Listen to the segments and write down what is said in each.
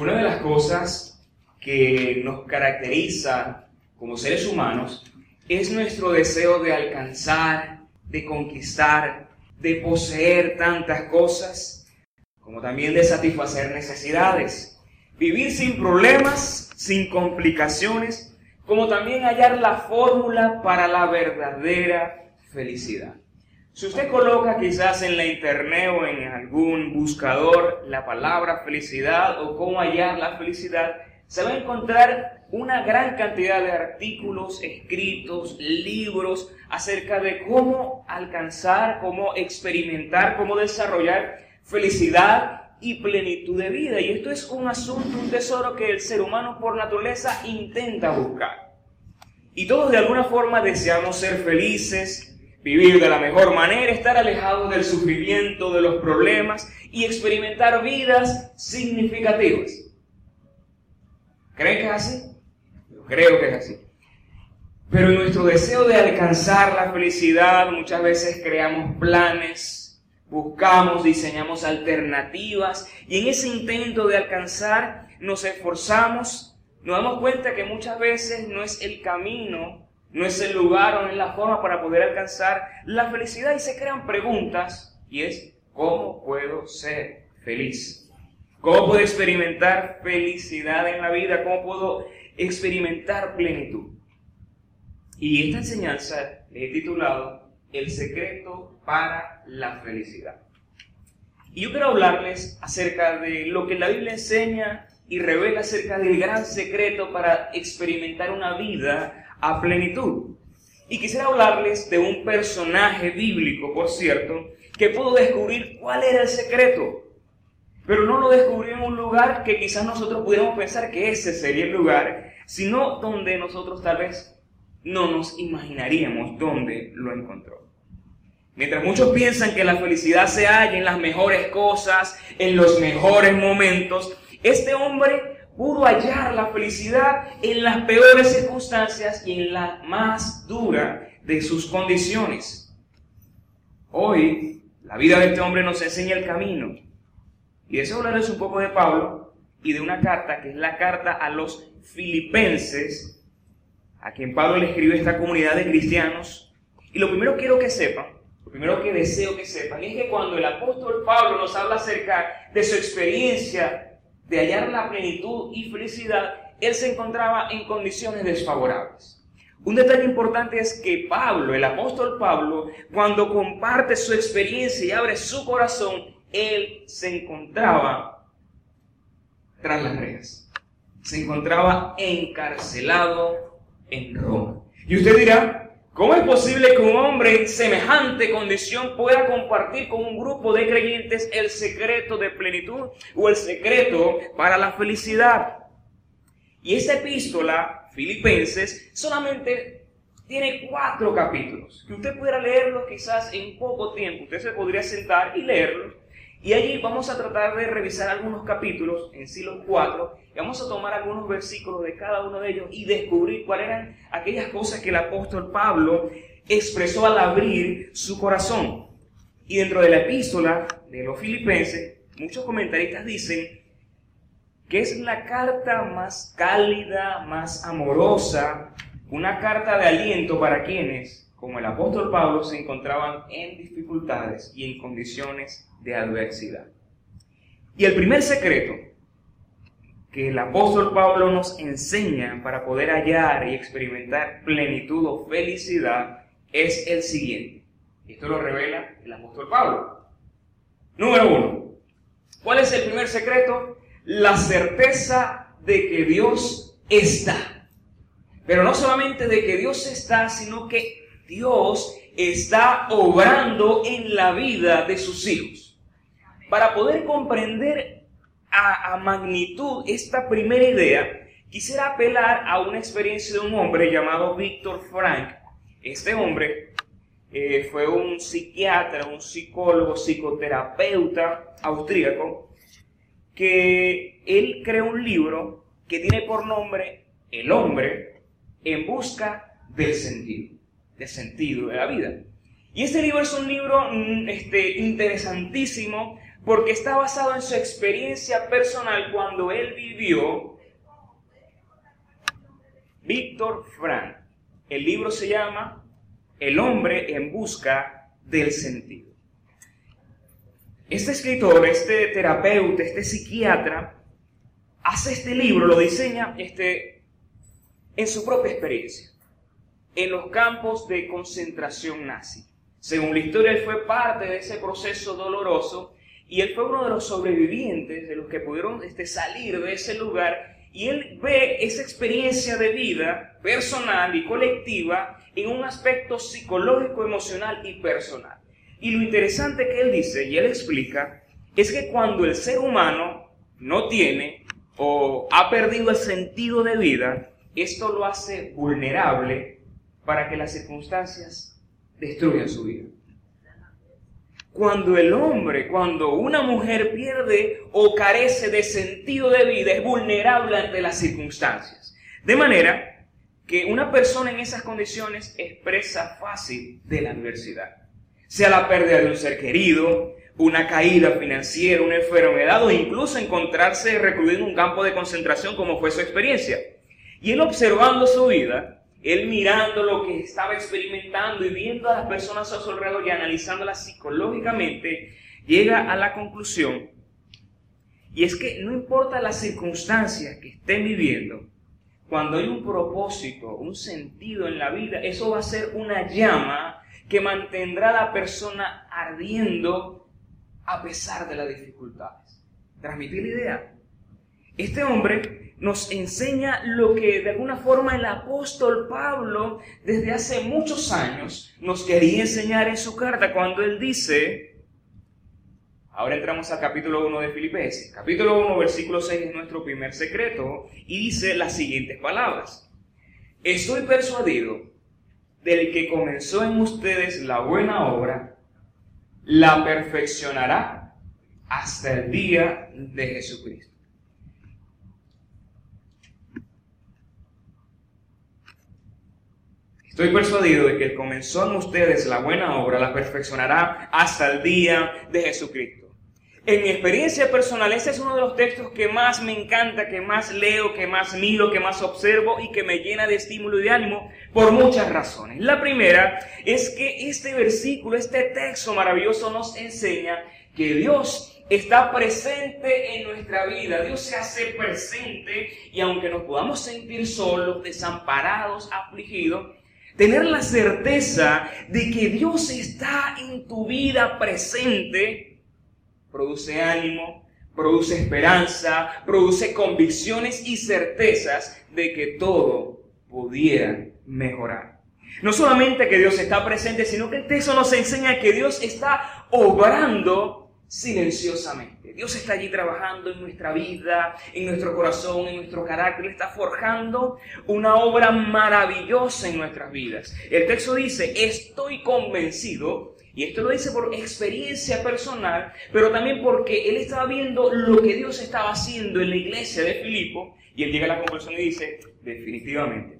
Una de las cosas que nos caracteriza como seres humanos es nuestro deseo de alcanzar, de conquistar, de poseer tantas cosas, como también de satisfacer necesidades. Vivir sin problemas, sin complicaciones, como también hallar la fórmula para la verdadera felicidad. Si usted coloca quizás en la internet o en algún buscador la palabra felicidad o cómo hallar la felicidad, se va a encontrar una gran cantidad de artículos escritos, libros acerca de cómo alcanzar, cómo experimentar, cómo desarrollar felicidad y plenitud de vida. Y esto es un asunto, un tesoro que el ser humano por naturaleza intenta buscar. Y todos de alguna forma deseamos ser felices, vivir de la mejor manera, estar alejados del sufrimiento, de los problemas y experimentar vidas significativas. ¿Creen que es así? Yo creo que es así. Pero en nuestro deseo de alcanzar la felicidad muchas veces creamos planes, buscamos, diseñamos alternativas y en ese intento de alcanzar nos esforzamos, nos damos cuenta que muchas veces no es el camino no es el lugar o no es la forma para poder alcanzar la felicidad y se crean preguntas y es, ¿cómo puedo ser feliz? ¿Cómo puedo experimentar felicidad en la vida? ¿Cómo puedo experimentar plenitud? Y esta enseñanza le he titulado El secreto para la felicidad. Y yo quiero hablarles acerca de lo que la Biblia enseña y revela acerca del gran secreto para experimentar una vida a plenitud. Y quisiera hablarles de un personaje bíblico, por cierto, que pudo descubrir cuál era el secreto. Pero no lo descubrió en un lugar que quizás nosotros pudiéramos pensar que ese sería el lugar, sino donde nosotros tal vez no nos imaginaríamos dónde lo encontró. Mientras muchos piensan que la felicidad se halla en las mejores cosas, en los mejores momentos, este hombre pudo hallar la felicidad en las peores circunstancias y en la más dura de sus condiciones. Hoy, la vida de este hombre nos enseña el camino. Y deseo hablarles un poco de Pablo y de una carta que es la carta a los filipenses, a quien Pablo le escribe esta comunidad de cristianos. Y lo primero quiero que sepan, lo primero que deseo que sepan, es que cuando el apóstol Pablo nos habla acerca de su experiencia de hallar la plenitud y felicidad, él se encontraba en condiciones desfavorables. Un detalle importante es que Pablo, el apóstol Pablo, cuando comparte su experiencia y abre su corazón, él se encontraba tras las rejas. Se encontraba encarcelado en Roma. Y usted dirá, ¿Cómo es posible que un hombre en semejante condición pueda compartir con un grupo de creyentes el secreto de plenitud o el secreto para la felicidad? Y esa epístola, Filipenses, solamente tiene cuatro capítulos, que usted pudiera leerlos quizás en poco tiempo. Usted se podría sentar y leerlos y allí vamos a tratar de revisar algunos capítulos, en sí los cuatro, y vamos a tomar algunos versículos de cada uno de ellos y descubrir cuáles eran aquellas cosas que el apóstol Pablo expresó al abrir su corazón. Y dentro de la epístola de los filipenses, muchos comentaristas dicen que es la carta más cálida, más amorosa, una carta de aliento para quienes, como el apóstol Pablo, se encontraban en dificultades y en condiciones de adversidad. Y el primer secreto que el apóstol Pablo nos enseña para poder hallar y experimentar plenitud o felicidad es el siguiente. Esto lo revela el apóstol Pablo. Número uno. ¿Cuál es el primer secreto? La certeza de que Dios está. Pero no solamente de que Dios está, sino que Dios está obrando en la vida de sus hijos. Para poder comprender a, magnitud esta primera idea, quisiera apelar a una experiencia de un hombre llamado Víctor Frank. Este hombre eh, fue un psiquiatra, un psicólogo, psicoterapeuta austríaco, que él creó un libro que tiene por nombre El hombre en busca del sentido, del sentido de la vida. Y este libro es un libro mm, este, interesantísimo porque está basado en su experiencia personal cuando él vivió Víctor Frank. El libro se llama El hombre en busca del sentido. Este escritor, este terapeuta, este psiquiatra, hace este libro, lo diseña este, en su propia experiencia, en los campos de concentración nazi. Según la historia, él fue parte de ese proceso doloroso y él fue uno de los sobrevivientes, de los que pudieron este, salir de ese lugar. Y él ve esa experiencia de vida personal y colectiva en un aspecto psicológico, emocional y personal. Y lo interesante que él dice, y él explica, es que cuando el ser humano no tiene o ha perdido el sentido de vida, esto lo hace vulnerable para que las circunstancias destruyan su vida. Cuando el hombre, cuando una mujer pierde o carece de sentido de vida, es vulnerable ante las circunstancias. De manera que una persona en esas condiciones expresa fácil de la adversidad. Sea la pérdida de un ser querido, una caída financiera, una enfermedad o incluso encontrarse recluido en un campo de concentración como fue su experiencia. Y él observando su vida, él mirando lo que estaba experimentando y viendo a las personas a su alrededor y analizándolas psicológicamente, llega a la conclusión, y es que no importa las circunstancias que estén viviendo, cuando hay un propósito, un sentido en la vida, eso va a ser una llama que mantendrá a la persona ardiendo a pesar de las dificultades. ¿Transmitir la idea? Este hombre nos enseña lo que de alguna forma el apóstol Pablo desde hace muchos años nos quería enseñar en su carta cuando él dice, ahora entramos al capítulo 1 de Filipenses, capítulo 1 versículo 6 es nuestro primer secreto y dice las siguientes palabras, estoy persuadido del que comenzó en ustedes la buena obra, la perfeccionará hasta el día de Jesucristo. Estoy persuadido de que comenzó en ustedes la buena obra, la perfeccionará hasta el día de Jesucristo. En mi experiencia personal, ese es uno de los textos que más me encanta, que más leo, que más miro, que más observo y que me llena de estímulo y de ánimo por muchas razones. La primera es que este versículo, este texto maravilloso nos enseña que Dios está presente en nuestra vida, Dios se hace presente y aunque nos podamos sentir solos, desamparados, afligidos, tener la certeza de que Dios está en tu vida presente produce ánimo, produce esperanza, produce convicciones y certezas de que todo pudiera mejorar. No solamente que Dios está presente, sino que el texto nos enseña que Dios está obrando silenciosamente. Dios está allí trabajando en nuestra vida, en nuestro corazón, en nuestro carácter. está forjando una obra maravillosa en nuestras vidas. El texto dice, estoy convencido y esto lo dice por experiencia personal, pero también porque él estaba viendo lo que Dios estaba haciendo en la iglesia de Filipo y él llega a la conversión y dice, definitivamente,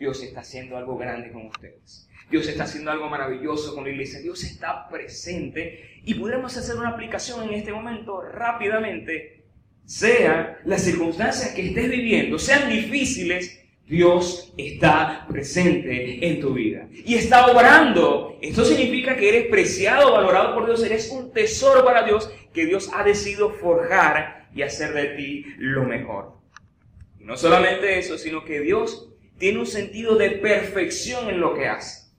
Dios está haciendo algo grande con ustedes. Dios está haciendo algo maravilloso con la iglesia. Dios está presente y podemos hacer una aplicación en este momento rápidamente. Sean las circunstancias que estés viviendo, sean difíciles, Dios está presente en tu vida y está obrando. Esto significa que eres preciado, valorado por Dios, eres un tesoro para Dios que Dios ha decidido forjar y hacer de ti lo mejor. Y no solamente eso, sino que Dios tiene un sentido de perfección en lo que hace.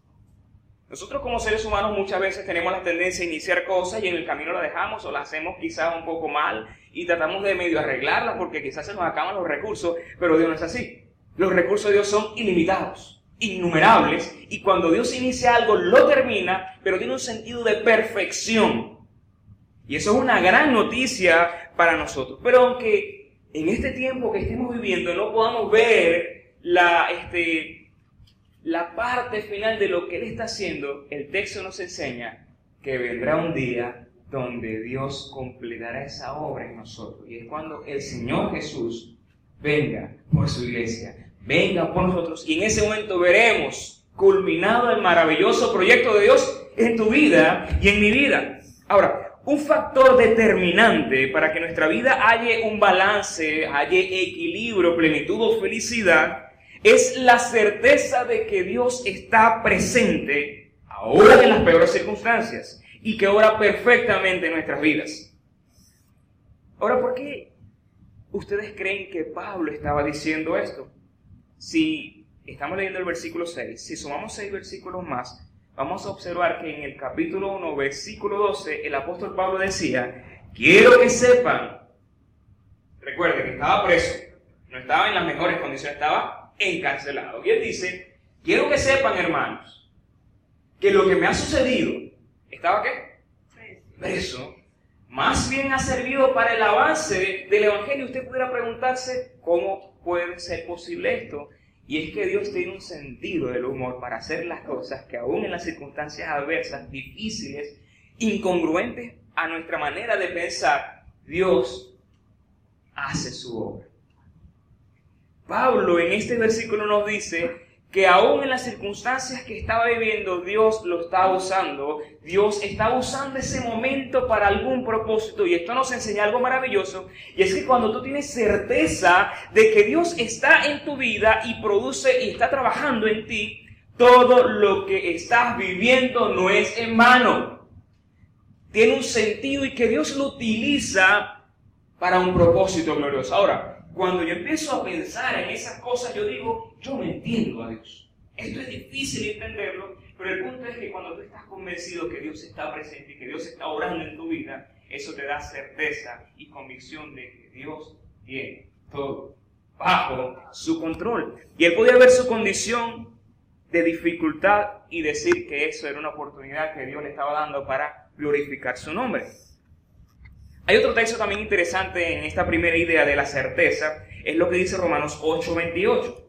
Nosotros como seres humanos muchas veces tenemos la tendencia a iniciar cosas y en el camino la dejamos o la hacemos quizás un poco mal y tratamos de medio arreglarla porque quizás se nos acaban los recursos, pero Dios no es así. Los recursos de Dios son ilimitados, innumerables, y cuando Dios inicia algo, lo termina, pero tiene un sentido de perfección. Y eso es una gran noticia para nosotros. Pero aunque en este tiempo que estemos viviendo no podamos ver la, este, la parte final de lo que Él está haciendo, el texto nos enseña que vendrá un día donde Dios completará esa obra en nosotros. Y es cuando el Señor Jesús venga por su iglesia, venga por nosotros y en ese momento veremos culminado el maravilloso proyecto de Dios en tu vida y en mi vida. Ahora, un factor determinante para que nuestra vida haya un balance, haya equilibrio, plenitud o felicidad, es la certeza de que Dios está presente ahora en las peores circunstancias y que obra perfectamente en nuestras vidas. Ahora, ¿por qué ustedes creen que Pablo estaba diciendo esto? Si estamos leyendo el versículo 6, si sumamos 6 versículos más, vamos a observar que en el capítulo 1, versículo 12, el apóstol Pablo decía, quiero que sepan, recuerden que estaba preso, no estaba en las mejores condiciones, estaba encarcelado. Y él dice, quiero que sepan, hermanos, que lo que me ha sucedido, ¿estaba qué? Preso. Más bien ha servido para el avance del Evangelio. Usted pudiera preguntarse cómo puede ser posible esto. Y es que Dios tiene un sentido del humor para hacer las cosas que aún en las circunstancias adversas, difíciles, incongruentes a nuestra manera de pensar, Dios hace su obra. Pablo en este versículo nos dice que aún en las circunstancias que estaba viviendo, Dios lo está usando. Dios está usando ese momento para algún propósito. Y esto nos enseña algo maravilloso. Y es que cuando tú tienes certeza de que Dios está en tu vida y produce y está trabajando en ti, todo lo que estás viviendo no es en vano. Tiene un sentido y que Dios lo utiliza para un propósito glorioso. Ahora, cuando yo empiezo a pensar en esas cosas, yo digo, yo me entiendo a Dios. Esto es difícil entenderlo, pero el punto es que cuando tú estás convencido que Dios está presente y que Dios está orando en tu vida, eso te da certeza y convicción de que Dios tiene todo bajo su control. Y él podía ver su condición de dificultad y decir que eso era una oportunidad que Dios le estaba dando para glorificar su nombre. Hay otro texto también interesante en esta primera idea de la certeza, es lo que dice Romanos 8:28.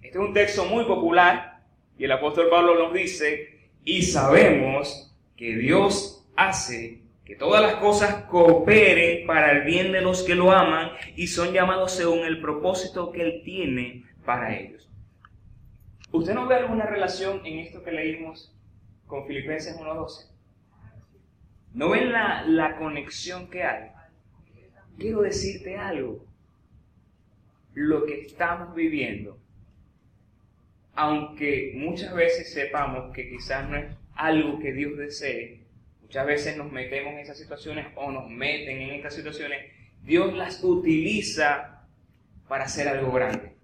Este es un texto muy popular y el apóstol Pablo nos dice, y sabemos que Dios hace que todas las cosas cooperen para el bien de los que lo aman y son llamados según el propósito que Él tiene para ellos. ¿Usted no ve alguna relación en esto que leímos con Filipenses 1.12? ¿No ven la, conexión que hay? Quiero decirte algo. Lo que estamos viviendo, aunque muchas veces sepamos que quizás no es algo que Dios desee, muchas veces nos metemos en esas situaciones o nos meten en estas situaciones, Dios las utiliza para hacer algo grande.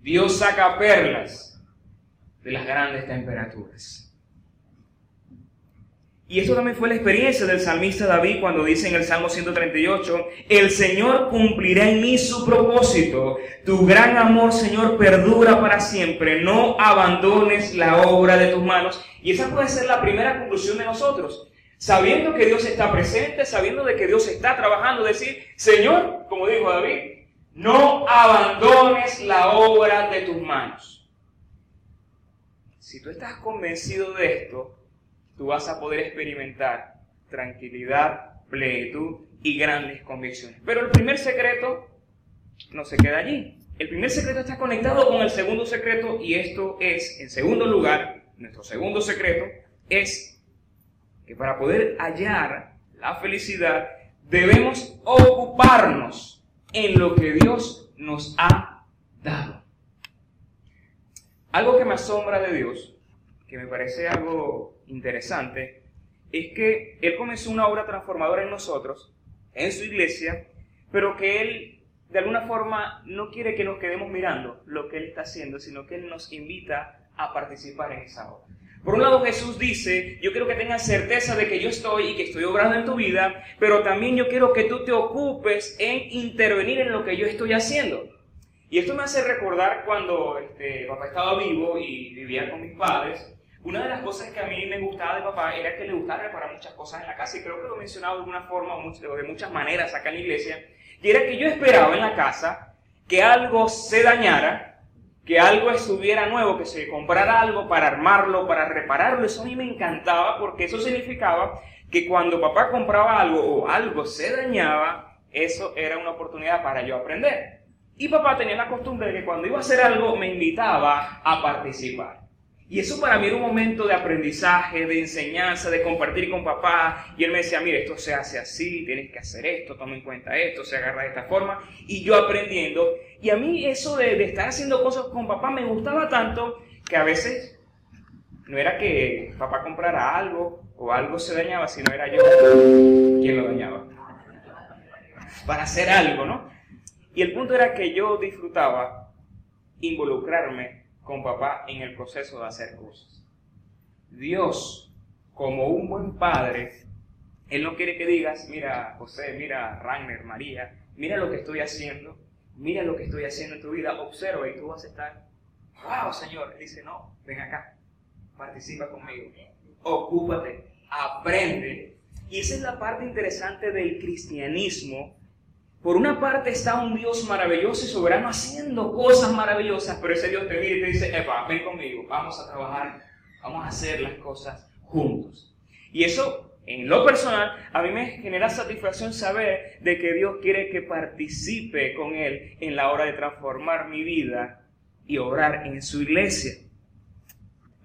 Dios saca perlas de las grandes temperaturas. Y eso también fue la experiencia del salmista David cuando dice en el Salmo 138, el Señor cumplirá en mí su propósito. Tu gran amor, Señor, perdura para siempre. No abandones la obra de tus manos. Y esa puede ser la primera conclusión de nosotros. Sabiendo que Dios está presente, sabiendo de que Dios está trabajando, decir, Señor, como dijo David, no abandones la obra de tus manos. Si tú estás convencido de esto, tú vas a poder experimentar tranquilidad, plenitud y grandes convicciones. Pero el primer secreto no se queda allí. El primer secreto está conectado con el segundo secreto y esto es, en segundo lugar, nuestro segundo secreto es que para poder hallar la felicidad debemos ocuparnos en lo que Dios nos ha dado. Algo que me asombra de Dios, que me parece algo interesante es que Él comenzó una obra transformadora en nosotros, en su iglesia, pero que Él de alguna forma no quiere que nos quedemos mirando lo que Él está haciendo, sino que Él nos invita a participar en esa obra. Por un lado Jesús dice, yo quiero que tengas certeza de que yo estoy y que estoy obrando en tu vida, pero también yo quiero que tú te ocupes en intervenir en lo que yo estoy haciendo. Y esto me hace recordar cuando este, papá estaba vivo y vivía con mis padres, una de las cosas que a mí me gustaba de papá era que le gustaba reparar muchas cosas en la casa y creo que lo he mencionado de alguna forma o de muchas maneras acá en la iglesia. Y era que yo esperaba en la casa que algo se dañara, que algo estuviera nuevo, que se comprara algo para armarlo, para repararlo. Eso a mí me encantaba porque eso significaba que cuando papá compraba algo o algo se dañaba, eso era una oportunidad para yo aprender. Y papá tenía la costumbre de que cuando iba a hacer algo me invitaba a participar. Y eso para mí era un momento de aprendizaje, de enseñanza, de compartir con papá. Y él me decía, mire, esto se hace así, tienes que hacer esto, toma en cuenta esto, se agarra de esta forma. Y yo aprendiendo. Y a mí eso de estar haciendo cosas con papá me gustaba tanto que a veces no era que papá comprara algo o algo se dañaba, sino era yo quien lo dañaba. Para hacer algo, ¿no? Y el punto era que yo disfrutaba involucrarme con papá en el proceso de hacer cosas. Dios, como un buen padre, Él no quiere que digas, mira José, mira Ragnar, María, mira lo que estoy haciendo, mira lo que estoy haciendo en tu vida, observa y tú vas a estar, wow Señor, Él dice, no, ven acá, participa conmigo, ocúpate, aprende. Y esa es la parte interesante del cristianismo por una parte está un Dios maravilloso y soberano haciendo cosas maravillosas, pero ese Dios te mira y te dice, Epa, ven conmigo, vamos a trabajar, vamos a hacer las cosas juntos. Y eso, en lo personal, a mí me genera satisfacción saber de que Dios quiere que participe con Él en la hora de transformar mi vida y obrar en su iglesia.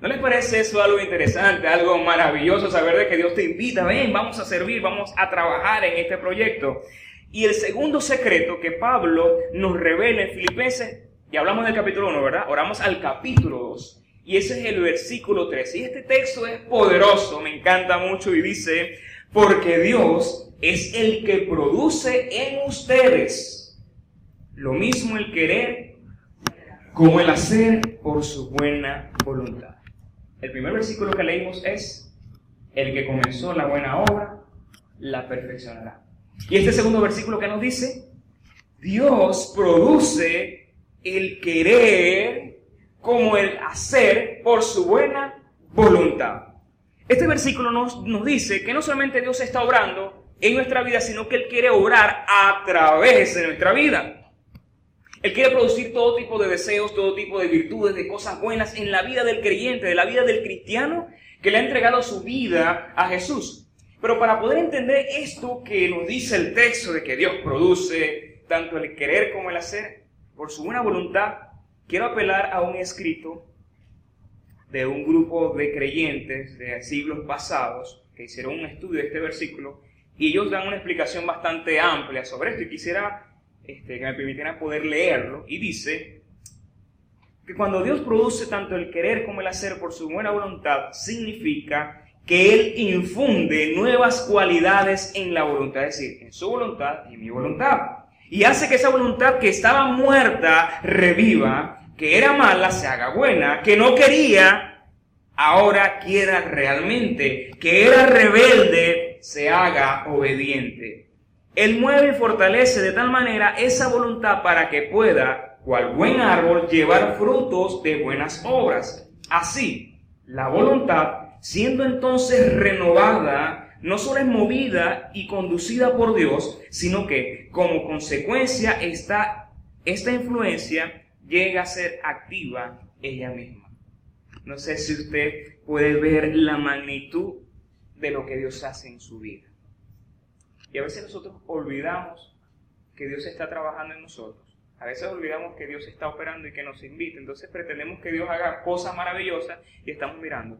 ¿No les parece eso algo interesante, algo maravilloso, saber de que Dios te invita, ven, vamos a servir, vamos a trabajar en este proyecto? Y el segundo secreto que Pablo nos revela en Filipenses, y hablamos del capítulo 1, ¿verdad? Oramos al capítulo 2. Y ese es el versículo 3. Y este texto es poderoso, me encanta mucho y dice, porque Dios es el que produce en ustedes lo mismo el querer como el hacer por su buena voluntad. El primer versículo que leímos es, el que comenzó la buena obra, la perfeccionará. Y este segundo versículo que nos dice, Dios produce el querer como el hacer por su buena voluntad. Este versículo nos, nos dice que no solamente Dios está obrando en nuestra vida, sino que Él quiere obrar a través de nuestra vida. Él quiere producir todo tipo de deseos, todo tipo de virtudes, de cosas buenas en la vida del creyente, de la vida del cristiano que le ha entregado su vida a Jesús. Pero para poder entender esto que nos dice el texto de que Dios produce tanto el querer como el hacer por su buena voluntad, quiero apelar a un escrito de un grupo de creyentes de siglos pasados que hicieron un estudio de este versículo y ellos dan una explicación bastante amplia sobre esto. Y quisiera este, que me permitieran poder leerlo. Y dice que cuando Dios produce tanto el querer como el hacer por su buena voluntad significa que Él infunde nuevas cualidades en la voluntad, es decir, en su voluntad y en mi voluntad. Y hace que esa voluntad que estaba muerta reviva, que era mala se haga buena, que no quería, ahora quiera realmente, que era rebelde se haga obediente. Él mueve y fortalece de tal manera esa voluntad para que pueda, cual buen árbol, llevar frutos de buenas obras. Así, la voluntad siendo entonces renovada, no solo es movida y conducida por Dios, sino que como consecuencia esta, esta influencia llega a ser activa ella misma. No sé si usted puede ver la magnitud de lo que Dios hace en su vida. Y a veces nosotros olvidamos que Dios está trabajando en nosotros. A veces olvidamos que Dios está operando y que nos invita. Entonces pretendemos que Dios haga cosas maravillosas y estamos mirando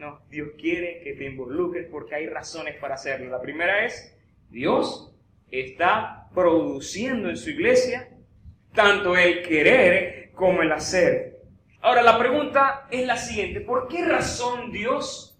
no, Dios quiere que te involucres porque hay razones para hacerlo. La primera es, Dios está produciendo en su iglesia tanto el querer como el hacer. Ahora, la pregunta es la siguiente, ¿por qué razón Dios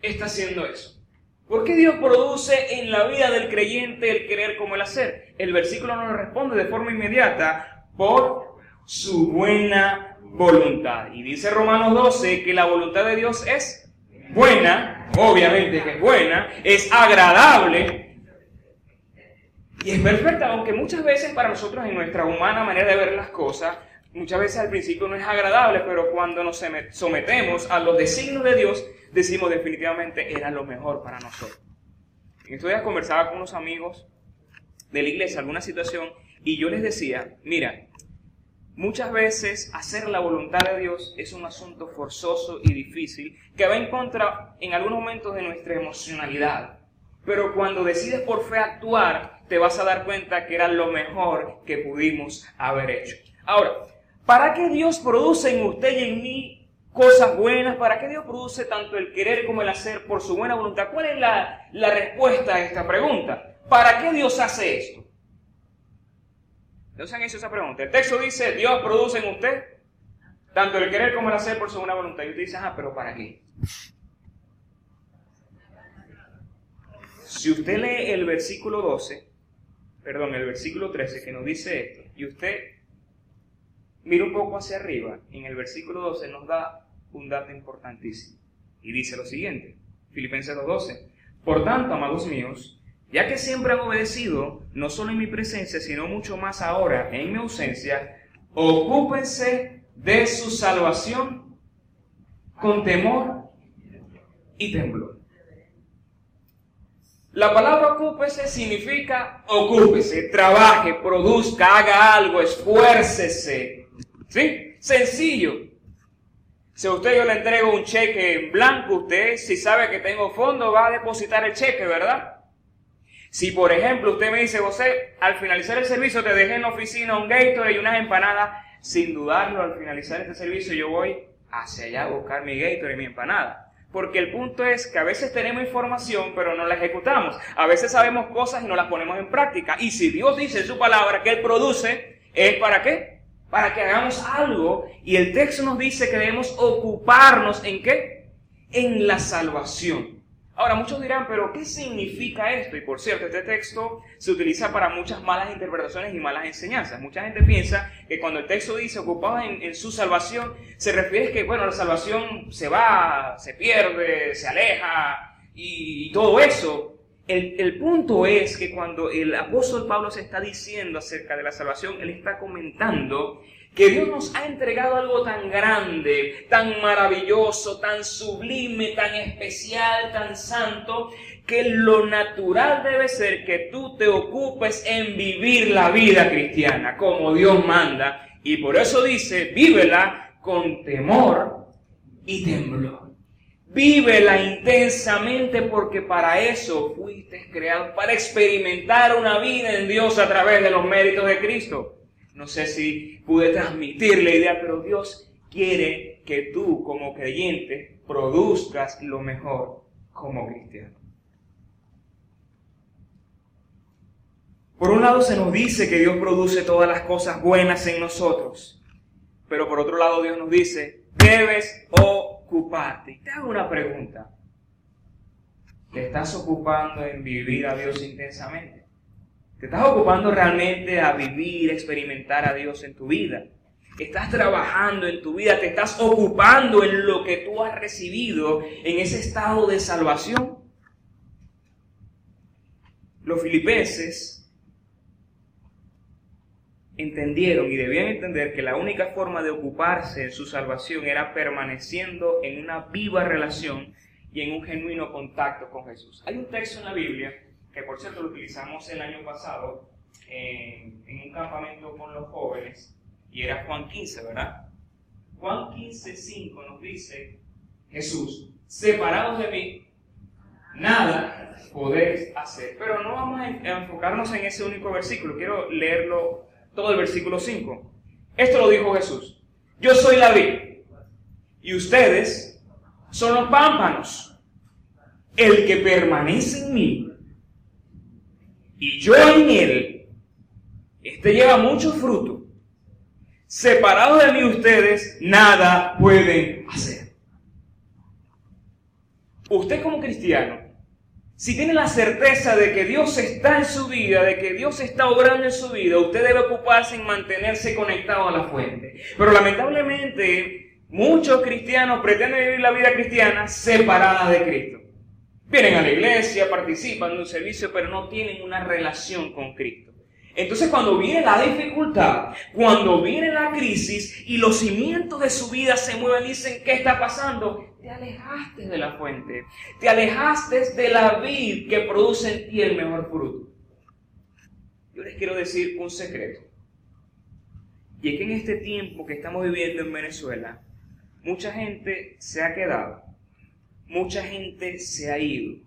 está haciendo eso? ¿Por qué Dios produce en la vida del creyente el querer como el hacer? El versículo nos responde de forma inmediata, por su buena voluntad. Y dice Romanos 12 que la voluntad de Dios es buena, obviamente que es buena, es agradable y es perfecta, aunque muchas veces para nosotros en nuestra humana manera de ver las cosas, muchas veces al principio no es agradable, pero cuando nos sometemos a los designios de Dios, decimos definitivamente era lo mejor para nosotros. En estos días conversaba con unos amigos de la iglesia alguna situación y yo les decía, mira, Muchas veces hacer la voluntad de Dios es un asunto forzoso y difícil que va en contra en algunos momentos de nuestra emocionalidad. Pero cuando decides por fe actuar, te vas a dar cuenta que era lo mejor que pudimos haber hecho. Ahora, ¿para qué Dios produce en usted y en mí cosas buenas? ¿Para qué Dios produce tanto el querer como el hacer por su buena voluntad? ¿Cuál es la, la respuesta a esta pregunta? ¿Para qué Dios hace esto? ¿No se han hecho esa pregunta? El texto dice, Dios produce en usted tanto el querer como el hacer por su buena voluntad. Y usted dice, ah, pero ¿para qué? Si usted lee el versículo 12, perdón, el versículo 13 que nos dice esto, y usted mira un poco hacia arriba, en el versículo 12 nos da un dato importantísimo. Y dice lo siguiente, Filipenses 2.12, por tanto, amados míos, ya que siempre han obedecido, no solo en mi presencia, sino mucho más ahora en mi ausencia, ocúpense de su salvación con temor y temblor. La palabra ocúpese significa ocúpese, trabaje, produzca, haga algo, esfuércese. ¿Sí? Sencillo. Si a usted yo le entrego un cheque en blanco, usted si sabe que tengo fondo va a depositar el cheque, ¿verdad? Si por ejemplo usted me dice, José, al finalizar el servicio te dejé en la oficina un Gatorade y unas empanadas, sin dudarlo, al finalizar este servicio yo voy hacia allá a buscar mi Gatorade y mi empanada. Porque el punto es que a veces tenemos información, pero no la ejecutamos. A veces sabemos cosas y no las ponemos en práctica. Y si Dios dice en su palabra que Él produce, ¿es para qué? Para que hagamos algo. Y el texto nos dice que debemos ocuparnos en qué? En la salvación. Ahora, muchos dirán, pero ¿qué significa esto? Y por cierto, este texto se utiliza para muchas malas interpretaciones y malas enseñanzas. Mucha gente piensa que cuando el texto dice ocupado en, su salvación, se refiere a que, bueno, la salvación se va, se pierde, se aleja y, todo eso. El, el punto es que cuando el apóstol Pablo se está diciendo acerca de la salvación, él está comentando que Dios nos ha entregado algo tan grande, tan maravilloso, tan sublime, tan especial, tan santo, que lo natural debe ser que tú te ocupes en vivir la vida cristiana como Dios manda. Y por eso dice, vívela con temor y temblor. Vívela intensamente porque para eso fuiste creado, para experimentar una vida en Dios a través de los méritos de Cristo. No sé si pude transmitir la idea, pero Dios quiere que tú como creyente produzcas lo mejor como cristiano. Por un lado se nos dice que Dios produce todas las cosas buenas en nosotros, pero por otro lado Dios nos dice, debes ocuparte. Te hago una pregunta. ¿Te estás ocupando en vivir a Dios intensamente? ¿Te estás ocupando realmente a vivir, experimentar a Dios en tu vida? Estás trabajando en tu vida, te estás ocupando en lo que tú has recibido, en ese estado de salvación. Los filipenses entendieron y debían entender que la única forma de ocuparse en su salvación era permaneciendo en una viva relación y en un genuino contacto con Jesús. Hay un texto en la Biblia que por cierto lo utilizamos el año pasado en, un campamento con los jóvenes, y era Juan 15, ¿verdad? Juan 15, 5 nos dice, Jesús, separados de mí, nada podéis hacer. Pero no vamos a enfocarnos en ese único versículo, quiero leerlo todo el versículo 5. Esto lo dijo Jesús, yo soy la vid, y ustedes son los pámpanos. El que permanece en mí y yo en él, este lleva mucho fruto. Separados de mí ustedes, nada pueden hacer. Usted como cristiano, si tiene la certeza de que Dios está en su vida, de que Dios está obrando en su vida, usted debe ocuparse en mantenerse conectado a la fuente. Pero lamentablemente, muchos cristianos pretenden vivir la vida cristiana separada de Cristo. Vienen a la iglesia, participan en un servicio, pero no tienen una relación con Cristo. Entonces cuando viene la dificultad, cuando viene la crisis y los cimientos de su vida se mueven dicen, ¿qué está pasando? Te alejaste de la fuente, te alejaste de la vid que produce en ti el mejor fruto. Yo les quiero decir un secreto. Y es que en este tiempo que estamos viviendo en Venezuela, mucha gente se ha quedado mucha gente se ha ido.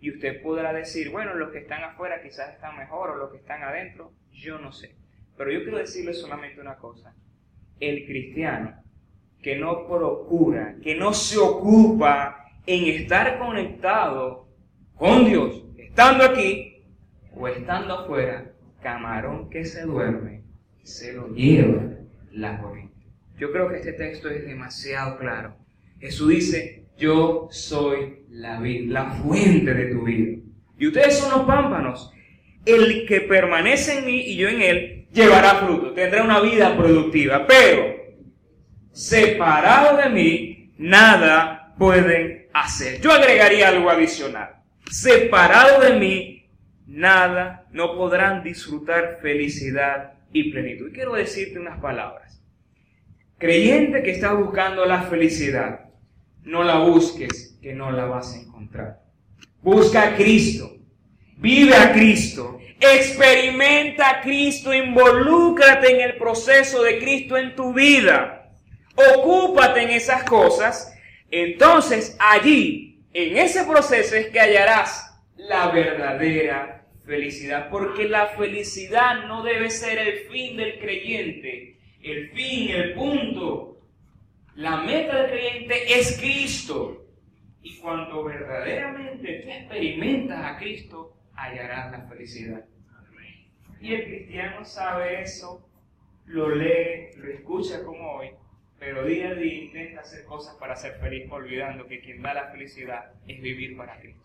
Y usted podrá decir, bueno, los que están afuera quizás están mejor o los que están adentro, yo no sé. Pero yo quiero decirle solamente una cosa. El cristiano que no procura, que no se ocupa en estar conectado con Dios, estando aquí o estando afuera, camarón que se duerme, se lo lleva la corriente. Yo creo que este texto es demasiado claro. Jesús dice, yo soy la vida, la fuente de tu vida. Y ustedes son los pámpanos. El que permanece en mí y yo en él, llevará fruto, tendrá una vida productiva. Pero, separado de mí, nada pueden hacer. Yo agregaría algo adicional. Separado de mí, nada, no podrán disfrutar felicidad y plenitud. Y quiero decirte unas palabras. Creyente que está buscando la felicidad, no la busques, que no la vas a encontrar. Busca a Cristo, vive a Cristo, experimenta a Cristo, involúcrate en el proceso de Cristo en tu vida, ocúpate en esas cosas, entonces allí, en ese proceso es que hallarás la verdadera felicidad, porque la felicidad no debe ser el fin del creyente, el fin, el punto, la meta del creyente es Cristo. Y cuando verdaderamente tú experimentas a Cristo, hallarás la felicidad. Y el cristiano sabe eso, lo lee, lo escucha como hoy, pero día a día intenta hacer cosas para ser feliz, olvidando que quien da la felicidad es vivir para Cristo.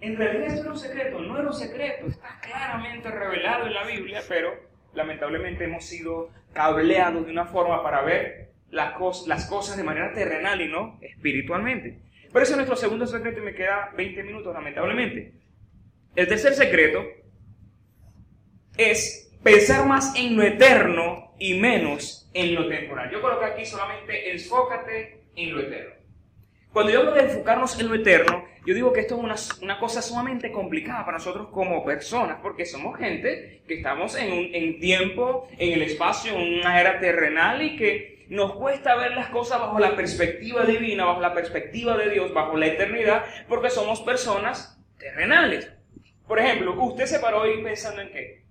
En realidad esto no es un secreto, no era un secreto, está claramente revelado en la Biblia, pero lamentablemente hemos sido cableados de una forma para ver las, cosas de manera terrenal y no espiritualmente. Pero ese es nuestro segundo secreto y me queda 20 minutos lamentablemente. El tercer secreto es pensar más en lo eterno y menos en lo temporal. Yo creo que aquí solamente enfócate en lo eterno. Cuando yo hablo de enfocarnos en lo eterno, yo digo que esto es una, una, cosa sumamente complicada para nosotros como personas, porque somos gente que estamos en un en tiempo, en el espacio, en una era terrenal y que nos cuesta ver las cosas bajo la perspectiva divina, bajo la perspectiva de Dios, bajo la eternidad, porque somos personas terrenales. Por ejemplo, usted se paró hoy pensando en qué?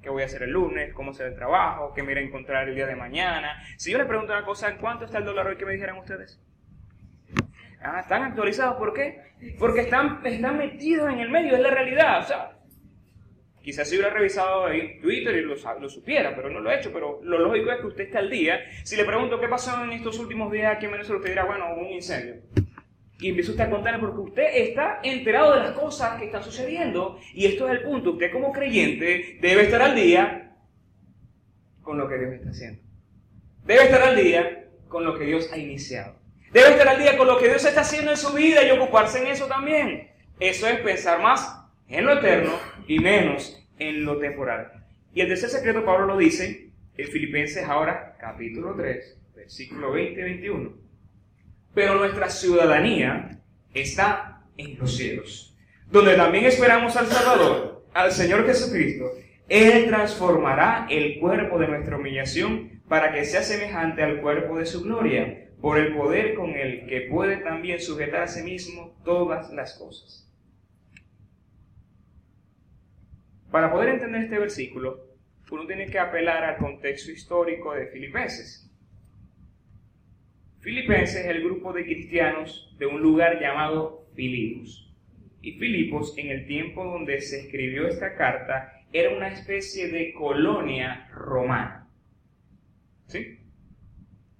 ¿Qué voy a hacer el lunes? ¿Cómo será el trabajo? ¿Qué me iré a encontrar el día de mañana? Si yo le pregunto una cosa, ¿en cuánto está el dólar hoy? ¿Qué me dijeran ustedes? Ah, están actualizados, ¿por qué? Porque están, están metidos en el medio, es la realidad. O sea, Quizás si hubiera revisado ahí Twitter y lo, supiera, pero no lo he hecho. Pero lo lógico es que usted esté al día. Si le pregunto qué pasó en estos últimos días aquí en Venezuela, usted dirá, bueno, un incendio. Y empieza usted a contarle porque usted está enterado de las cosas que están sucediendo. Y esto es el punto. Usted como creyente debe estar al día con lo que Dios está haciendo. Debe estar al día con lo que Dios ha iniciado. Debe estar al día con lo que Dios está haciendo en su vida y ocuparse en eso también. Eso es pensar más en lo eterno y menos en lo temporal. Y el tercer secreto Pablo lo dice en Filipenses ahora, capítulo 3, versículo 20 y 21. Pero nuestra ciudadanía está en los cielos, donde también esperamos al Salvador, al Señor Jesucristo. Él transformará el cuerpo de nuestra humillación para que sea semejante al cuerpo de su gloria, por el poder con el que puede también sujetar a sí mismo todas las cosas. Para poder entender este versículo, uno tiene que apelar al contexto histórico de Filipenses. Filipenses es el grupo de cristianos de un lugar llamado Filipos. Y Filipos, en el tiempo donde se escribió esta carta, era una especie de colonia romana. ¿Sí?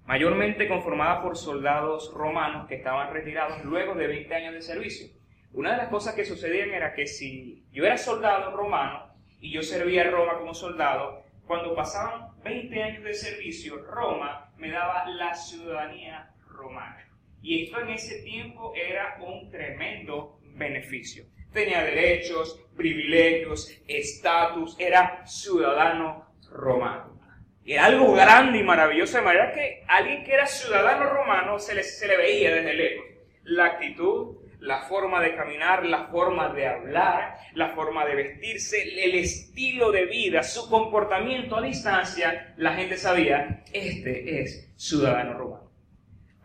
Mayormente conformada por soldados romanos que estaban retirados luego de 20 años de servicio. Una de las cosas que sucedían era que si yo era soldado romano y yo servía a Roma como soldado, cuando pasaban 20 años de servicio, Roma me daba la ciudadanía romana. Y esto en ese tiempo era un tremendo beneficio. Tenía derechos, privilegios, estatus, era ciudadano romano. Y era algo grande y maravilloso, de manera que alguien que era ciudadano romano se le, se le veía desde lejos. La actitud, la forma de caminar, la forma de hablar, la forma de vestirse, el estilo de vida, su comportamiento a distancia, la gente sabía, este es ciudadano romano.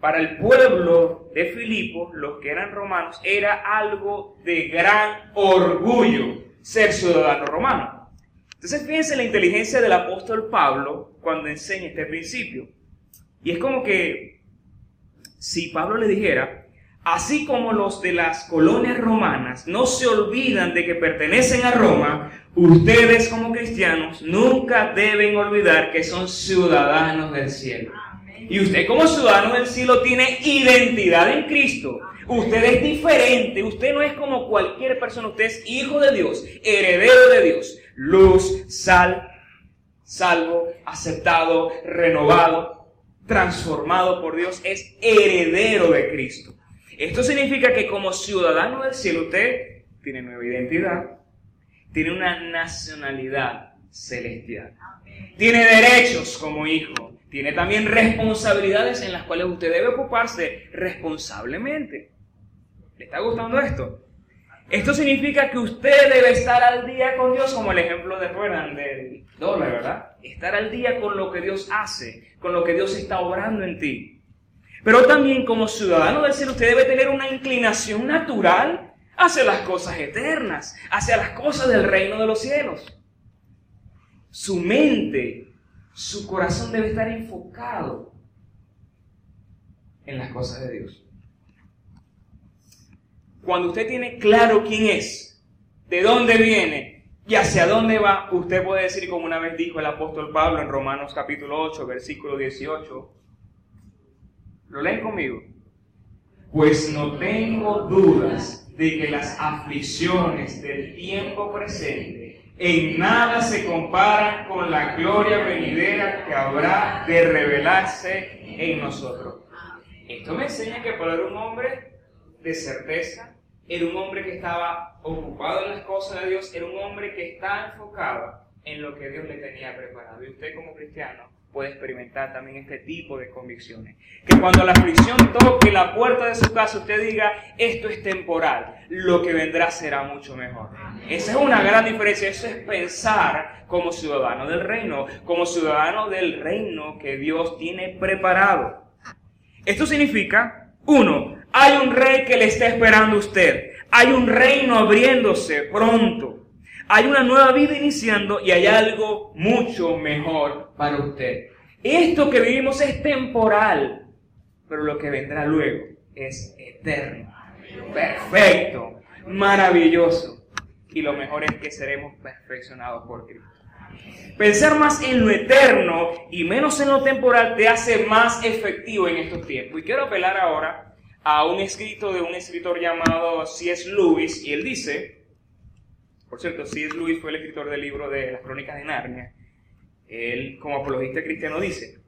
Para el pueblo de Filipos, los que eran romanos, era algo de gran orgullo ser ciudadano romano. Entonces fíjense la inteligencia del apóstol Pablo cuando enseña este principio. Y es como que si Pablo le dijera, así como los de las colonias romanas no se olvidan de que pertenecen a Roma, ustedes como cristianos nunca deben olvidar que son ciudadanos del cielo. Y usted como ciudadano del cielo tiene identidad en Cristo. Usted es diferente, usted no es como cualquier persona, usted es hijo de Dios, heredero de Dios, luz, sal, salvo, aceptado, renovado, transformado por Dios, es heredero de Cristo. Esto significa que como ciudadano del cielo usted tiene nueva identidad, tiene una nacionalidad celestial, tiene derechos como hijo, tiene también responsabilidades en las cuales usted debe ocuparse responsablemente. ¿Le está gustando esto? Esto significa que usted debe estar al día con Dios, como el ejemplo de Renan del dólar, ¿verdad? Estar al día con lo que Dios hace, con lo que Dios está obrando en ti. Pero también como ciudadano del cielo, usted debe tener una inclinación natural hacia las cosas eternas, hacia las cosas del reino de los cielos. Su mente, su corazón debe estar enfocado en las cosas de Dios. Cuando usted tiene claro quién es, de dónde viene y hacia dónde va, usted puede decir como una vez dijo el apóstol Pablo en Romanos capítulo 8, versículo 18. ¿Lo leen conmigo? Pues no tengo dudas de que las aflicciones del tiempo presente en nada se comparan con la gloria venidera que habrá de revelarse en nosotros. Esto me enseña que para un hombre de certeza, era un hombre que estaba ocupado en las cosas de Dios, era un hombre que está enfocado en lo que Dios le tenía preparado. Y usted como cristiano puede experimentar también este tipo de convicciones. Que cuando la aflicción toque la puerta de su casa, usted diga, esto es temporal, lo que vendrá será mucho mejor. Esa es una gran diferencia, eso es pensar como ciudadano del reino, como ciudadano del reino que Dios tiene preparado. Esto significa, uno, hay un rey que le está esperando a usted. Hay un reino abriéndose pronto. Hay una nueva vida iniciando y hay algo mucho mejor para usted. Esto que vivimos es temporal, pero lo que vendrá luego es eterno. Perfecto, maravilloso. Y lo mejor es que seremos perfeccionados por Cristo. Pensar más en lo eterno y menos en lo temporal te hace más efectivo en estos tiempos. Y quiero apelar ahora a un escrito de un escritor llamado C.S. Lewis y él dice, por cierto, C.S. Lewis fue el escritor del libro de las crónicas de Narnia, él como apologista cristiano dice,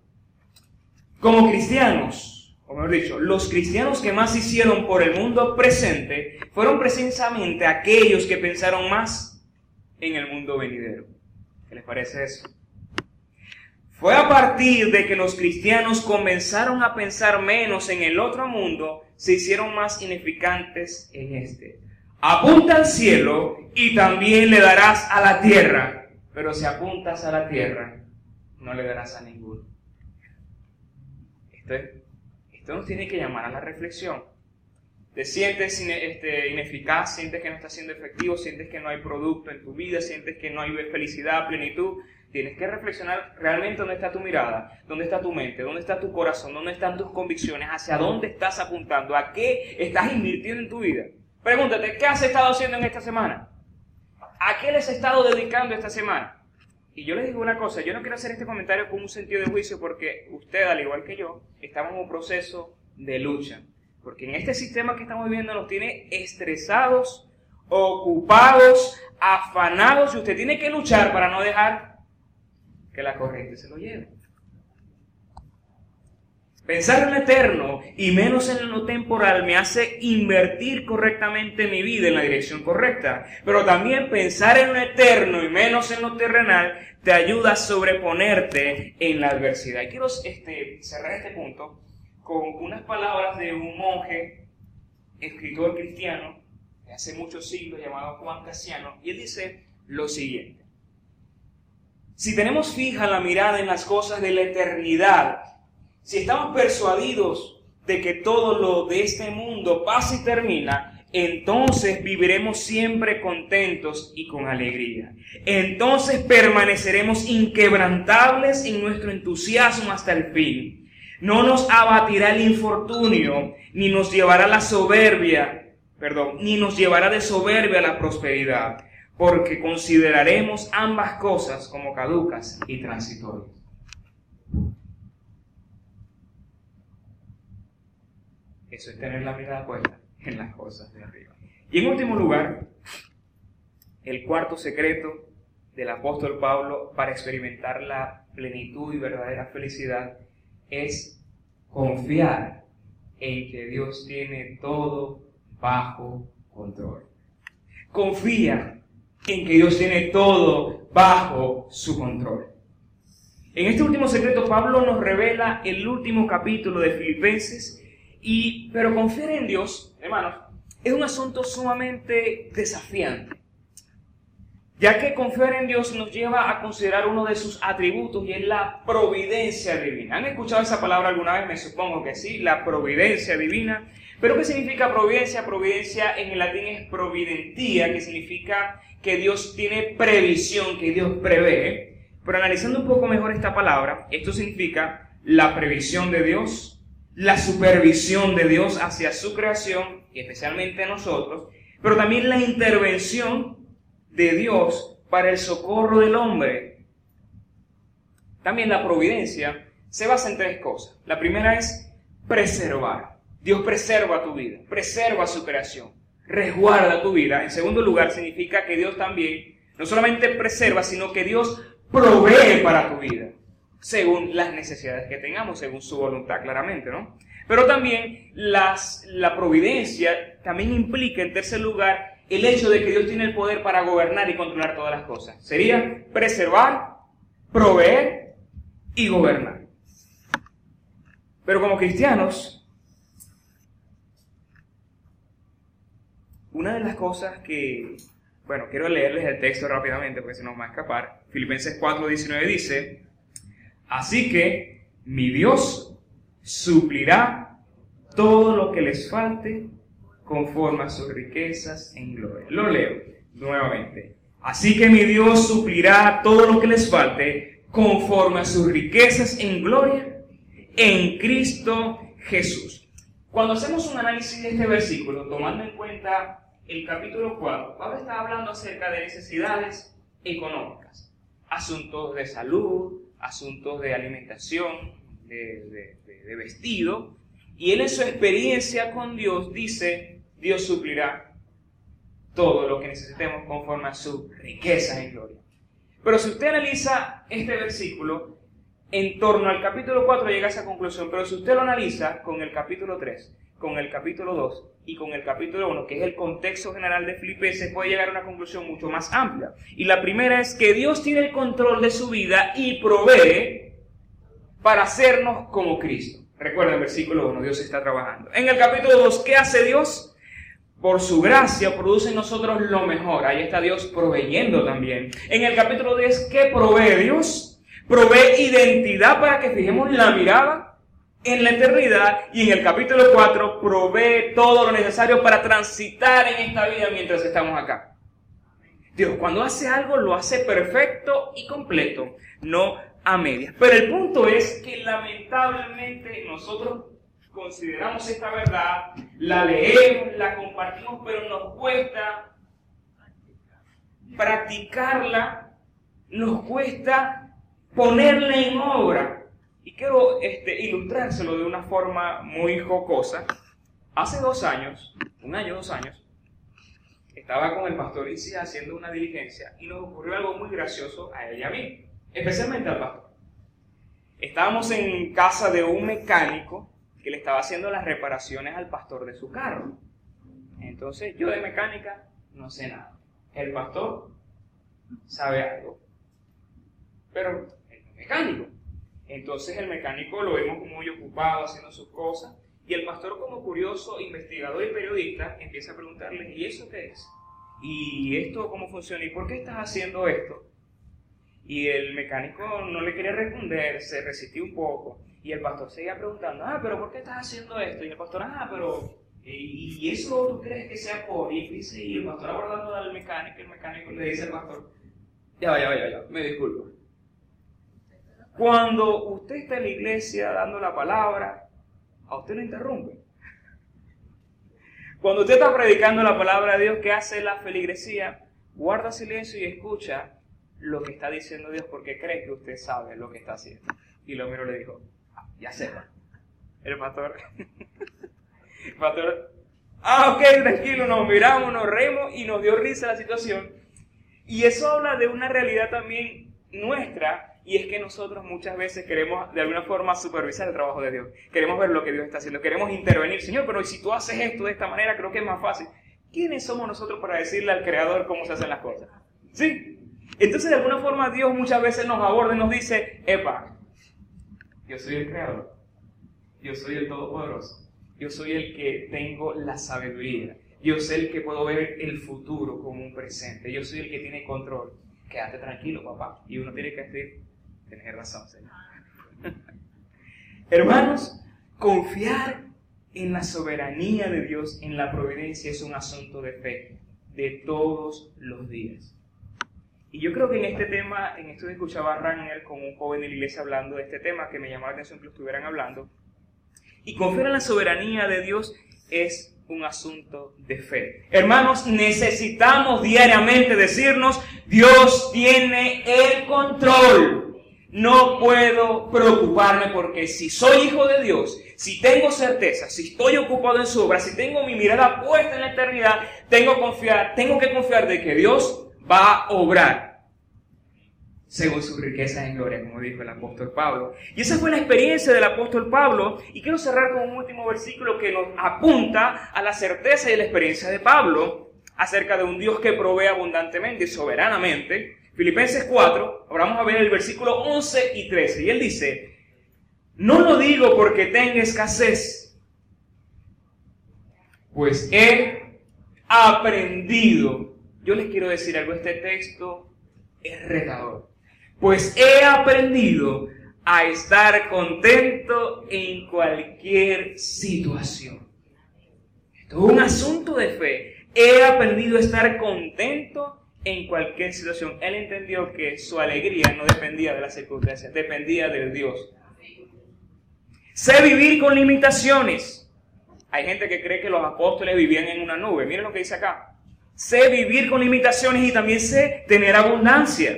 como cristianos, o mejor dicho, los cristianos que más hicieron por el mundo presente fueron precisamente aquellos que pensaron más en el mundo venidero. ¿Qué les parece eso? Fue a partir de que los cristianos comenzaron a pensar menos en el otro mundo, se hicieron más ineficantes en este. Apunta al cielo y también le darás a la tierra, pero si apuntas a la tierra, no le darás a ninguno. Esto, esto nos tiene que llamar a la reflexión. Te sientes este, ineficaz, sientes que no está siendo efectivo, sientes que no hay producto en tu vida, sientes que no hay felicidad, plenitud. Tienes que reflexionar realmente dónde está tu mirada, dónde está tu mente, dónde está tu corazón, dónde están tus convicciones, hacia dónde estás apuntando, a qué estás invirtiendo en tu vida. Pregúntate, ¿qué has estado haciendo en esta semana? ¿A qué les has estado dedicando esta semana? Y yo les digo una cosa, yo no quiero hacer este comentario con un sentido de juicio porque usted, al igual que yo, estamos en un proceso de lucha. Porque en este sistema que estamos viviendo nos tiene estresados, ocupados, afanados y usted tiene que luchar para no dejar que la corriente se lo lleve. Pensar en lo eterno y menos en lo temporal me hace invertir correctamente mi vida en la dirección correcta. Pero también pensar en lo eterno y menos en lo terrenal te ayuda a sobreponerte en la adversidad. Y quiero este, cerrar este punto con unas palabras de un monje, escritor cristiano, de hace muchos siglos, llamado Juan Casiano, y él dice lo siguiente. Si tenemos fija la mirada en las cosas de la eternidad, si estamos persuadidos de que todo lo de este mundo pasa y termina, entonces viviremos siempre contentos y con alegría. Entonces permaneceremos inquebrantables en nuestro entusiasmo hasta el fin. No nos abatirá el infortunio, ni nos llevará la soberbia, perdón, ni nos llevará de soberbia a la prosperidad, porque consideraremos ambas cosas como caducas y transitorias. Eso es tener la mirada puesta en las cosas de arriba. Y en último lugar, el cuarto secreto del apóstol Pablo para experimentar la plenitud y verdadera felicidad es confiar en que Dios tiene todo bajo control. Confía en que Dios tiene todo bajo su control. En este último secreto Pablo nos revela el último capítulo de Filipenses y pero confiar en Dios, hermanos, es un asunto sumamente desafiante ya que confiar en Dios nos lleva a considerar uno de sus atributos y es la providencia divina. ¿Han escuchado esa palabra alguna vez? Me supongo que sí, la providencia divina. ¿Pero qué significa providencia? Providencia en el latín es providentía, que significa que Dios tiene previsión, que Dios prevé. Pero analizando un poco mejor esta palabra, esto significa la previsión de Dios, la supervisión de Dios hacia su creación, y especialmente nosotros, pero también la intervención de Dios para el socorro del hombre. También la providencia se basa en tres cosas. La primera es preservar. Dios preserva tu vida, preserva su creación, resguarda tu vida. En segundo lugar, significa que Dios también no solamente preserva, sino que Dios provee para tu vida, según las necesidades que tengamos, según su voluntad, claramente, ¿no? Pero también las, la providencia también implica, en tercer lugar, el hecho de que Dios tiene el poder para gobernar y controlar todas las cosas. Sería preservar, proveer y gobernar. Pero como cristianos, una de las cosas que, bueno, quiero leerles el texto rápidamente porque se nos va a escapar. Filipenses 4:19 dice, así que mi Dios suplirá todo lo que les falte conforme a sus riquezas en gloria. Lo leo nuevamente. Así que mi Dios suplirá todo lo que les falte conforme a sus riquezas en gloria en Cristo Jesús. Cuando hacemos un análisis de este versículo, tomando en cuenta el capítulo 4, Pablo está hablando acerca de necesidades económicas, asuntos de salud, asuntos de alimentación, de, vestido, y él en su experiencia con Dios dice, Dios suplirá todo lo que necesitemos conforme a su riqueza en gloria. Pero si usted analiza este versículo, en torno al capítulo 4 llega a esa conclusión, pero si usted lo analiza con el capítulo 3, con el capítulo 2 y con el capítulo 1, que es el contexto general de Filipenses, puede llegar a una conclusión mucho más amplia. Y la primera es que Dios tiene el control de su vida y provee para hacernos como Cristo. Recuerda el versículo 1, Dios está trabajando. En el capítulo 2, ¿qué hace Dios? por su gracia produce en nosotros lo mejor. Ahí está Dios proveyendo también. En el capítulo 10, ¿qué provee Dios? Provee identidad para que fijemos la mirada en la eternidad. Y en el capítulo 4, provee todo lo necesario para transitar en esta vida mientras estamos acá. Dios cuando hace algo lo hace perfecto y completo, no a medias. Pero el punto es que lamentablemente nosotros consideramos esta verdad, la leemos, la compartimos, pero nos cuesta practicarla, nos cuesta ponerla en obra. Y quiero este, ilustrárselo de una forma muy jocosa. Hace dos años, un año, dos años, estaba con el pastor Isi haciendo una diligencia y nos ocurrió algo muy gracioso a él y a mí, especialmente al pastor. Estábamos en casa de un mecánico que le estaba haciendo las reparaciones al pastor de su carro. Entonces yo de mecánica no sé nada. El pastor sabe algo, pero es mecánico. Entonces el mecánico lo vemos muy ocupado haciendo sus cosas y el pastor como curioso, investigador y periodista empieza a preguntarle, ¿y eso qué es? ¿Y esto cómo funciona? ¿Y por qué estás haciendo esto? Y el mecánico no le quería responder, se resistió un poco. Y el pastor seguía preguntando, ah, pero ¿por qué estás haciendo esto? Y el pastor, ah, pero ¿y eso tú crees que sea por? Y dice, y el pastor abordando al mecánico, el mecánico le dice al pastor, ya, ya, ya, ya, me disculpo. Cuando usted está en la iglesia dando la palabra, a usted lo interrumpe. Cuando usted está predicando la palabra de Dios, ¿qué hace la feligresía? Guarda silencio y escucha lo que está diciendo Dios porque cree que usted sabe lo que está haciendo. Y lo miro le dijo, ah, ya sepa. El pastor, el pastor, ah, ok, tranquilo, nos miramos, nos reímos y nos dio risa la situación. Y eso habla de una realidad también nuestra y es que nosotros muchas veces queremos de alguna forma supervisar el trabajo de Dios. Queremos ver lo que Dios está haciendo, queremos intervenir. Señor, pero si tú haces esto de esta manera, creo que es más fácil. ¿Quiénes somos nosotros para decirle al Creador cómo se hacen las cosas? ¿Sí? Entonces, de alguna forma, Dios muchas veces nos aborda y nos dice, Epa, yo soy el Creador, yo soy el Todopoderoso, yo soy el que tengo la sabiduría, yo soy el que puedo ver el futuro como un presente, yo soy el que tiene control. Quédate tranquilo, papá. Y uno tiene que decir, Tienes razón, Señor. Hermanos, confiar en la soberanía de Dios, en la providencia, es un asunto de fe de todos los días. Y yo creo que en este tema, en esto escuchaba a Rangel con un joven de la iglesia hablando de este tema, que me llamaba la atención que lo estuvieran hablando. Y confiar en la soberanía de Dios es un asunto de fe. Hermanos, necesitamos diariamente decirnos, Dios tiene el control no puedo preocuparme porque si soy hijo de Dios, si tengo certeza, si estoy ocupado en su obra, si tengo mi mirada puesta en la eternidad, tengo, confiar, tengo que confiar de que Dios va a obrar según su riqueza en gloria, como dijo el apóstol Pablo. Y esa fue la experiencia del apóstol Pablo. Y quiero cerrar con un último versículo que nos apunta a la certeza y la experiencia de Pablo acerca de un Dios que provee abundantemente y soberanamente Filipenses 4, ahora vamos a ver el versículo 11 y 13. Y él dice, no lo digo porque tenga escasez, pues he aprendido. Yo les quiero decir algo, este texto es retador. Pues he aprendido a estar contento en cualquier situación. Esto es un asunto de fe. He aprendido a estar contento en cualquier situación. Él entendió que su alegría no dependía de las circunstancias, dependía de Dios. Sé vivir con limitaciones. Hay gente que cree que los apóstoles vivían en una nube. Miren lo que dice acá. Sé vivir con limitaciones y también sé tener abundancia.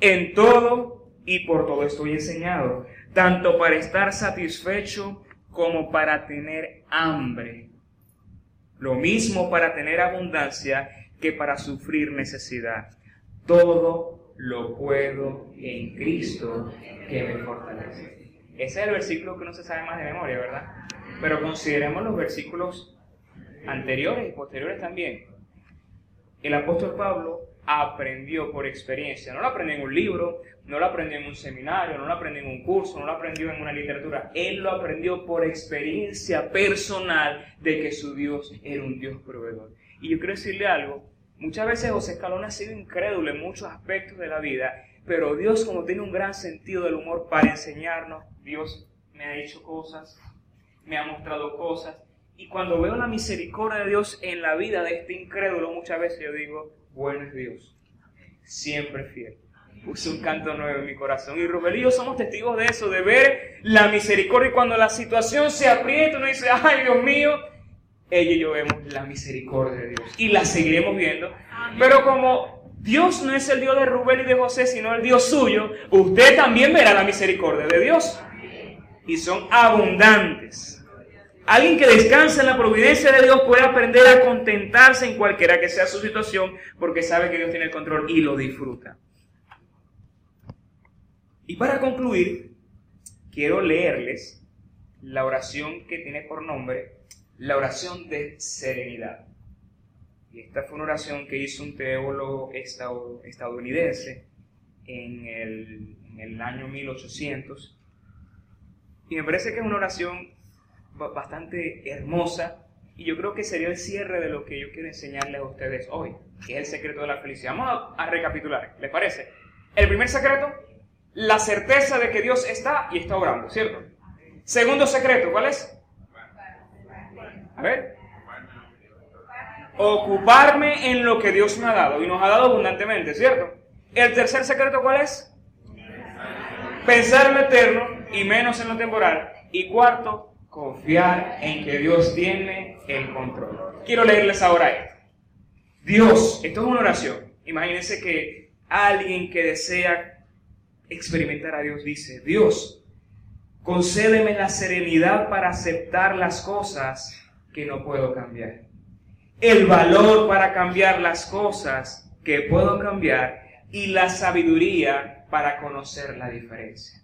En todo y por todo estoy enseñado, tanto para estar satisfecho como para tener hambre. Lo mismo para tener abundancia que para sufrir necesidad. Todo lo puedo en Cristo que me fortalece. Ese es el versículo que no se sabe más de memoria, ¿verdad? Pero consideremos los versículos anteriores y posteriores también. El apóstol Pablo aprendió por experiencia. No lo aprendió en un libro, no lo aprendió en un seminario, no lo aprendió en un curso, no lo aprendió en una literatura. Él lo aprendió por experiencia personal de que su Dios era un Dios proveedor. Y yo quiero decirle algo, muchas veces José Escalón ha sido incrédulo en muchos aspectos de la vida, pero Dios como tiene un gran sentido del humor para enseñarnos, Dios me ha hecho cosas, me ha mostrado cosas, y cuando veo la misericordia de Dios en la vida de este incrédulo, muchas veces yo digo, bueno es Dios, siempre fiel. Puse un canto nuevo en mi corazón. Y Rubén y yo somos testigos de eso, de ver la misericordia. Y cuando la situación se aprieta, uno dice, ay Dios mío, ella y yo vemos la misericordia de Dios y la seguiremos viendo. Pero como Dios no es el Dios de Rubén y de José, sino el Dios suyo, usted también verá la misericordia de Dios. Y son abundantes. Alguien que descansa en la providencia de Dios puede aprender a contentarse en cualquiera que sea su situación porque sabe que Dios tiene el control y lo disfruta. Y para concluir, quiero leerles la oración que tiene por nombre la oración de serenidad. Y esta fue una oración que hizo un teólogo estadounidense en el, año 1800. Y me parece que es una oración bastante hermosa y yo creo que sería el cierre de lo que yo quiero enseñarles a ustedes hoy, que es el secreto de la felicidad. Vamos a, a recapitular, ¿les parece? El primer secreto, la certeza de que Dios está y está orando, ¿cierto? Segundo secreto, ¿cuál es? A ver. Ocuparme en lo que Dios me ha dado y nos ha dado abundantemente, ¿cierto? El tercer secreto, ¿cuál es? pensar en lo eterno y menos en lo temporal. Y cuarto, confiar en que Dios tiene el control. Quiero leerles ahora esto. Dios, esto es una oración. Imagínense que alguien que desea experimentar a Dios dice, Dios, concédeme la serenidad para aceptar las cosas que no puedo cambiar. El valor para cambiar las cosas que puedo cambiar y la sabiduría para conocer la diferencia.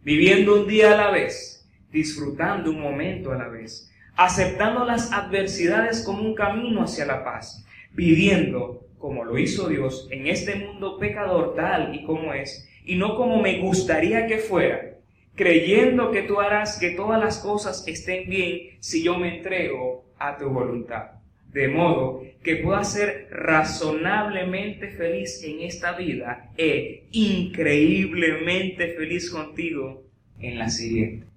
Viviendo un día a la vez, disfrutando un momento a la vez, aceptando las adversidades como un camino hacia la paz, viviendo como lo hizo Dios en este mundo pecador tal y como es, y no como me gustaría que fuera, creyendo que tú harás que todas las cosas estén bien si yo me entrego a tu voluntad. De modo que pueda ser razonablemente feliz en esta vida e increíblemente feliz contigo en la siguiente.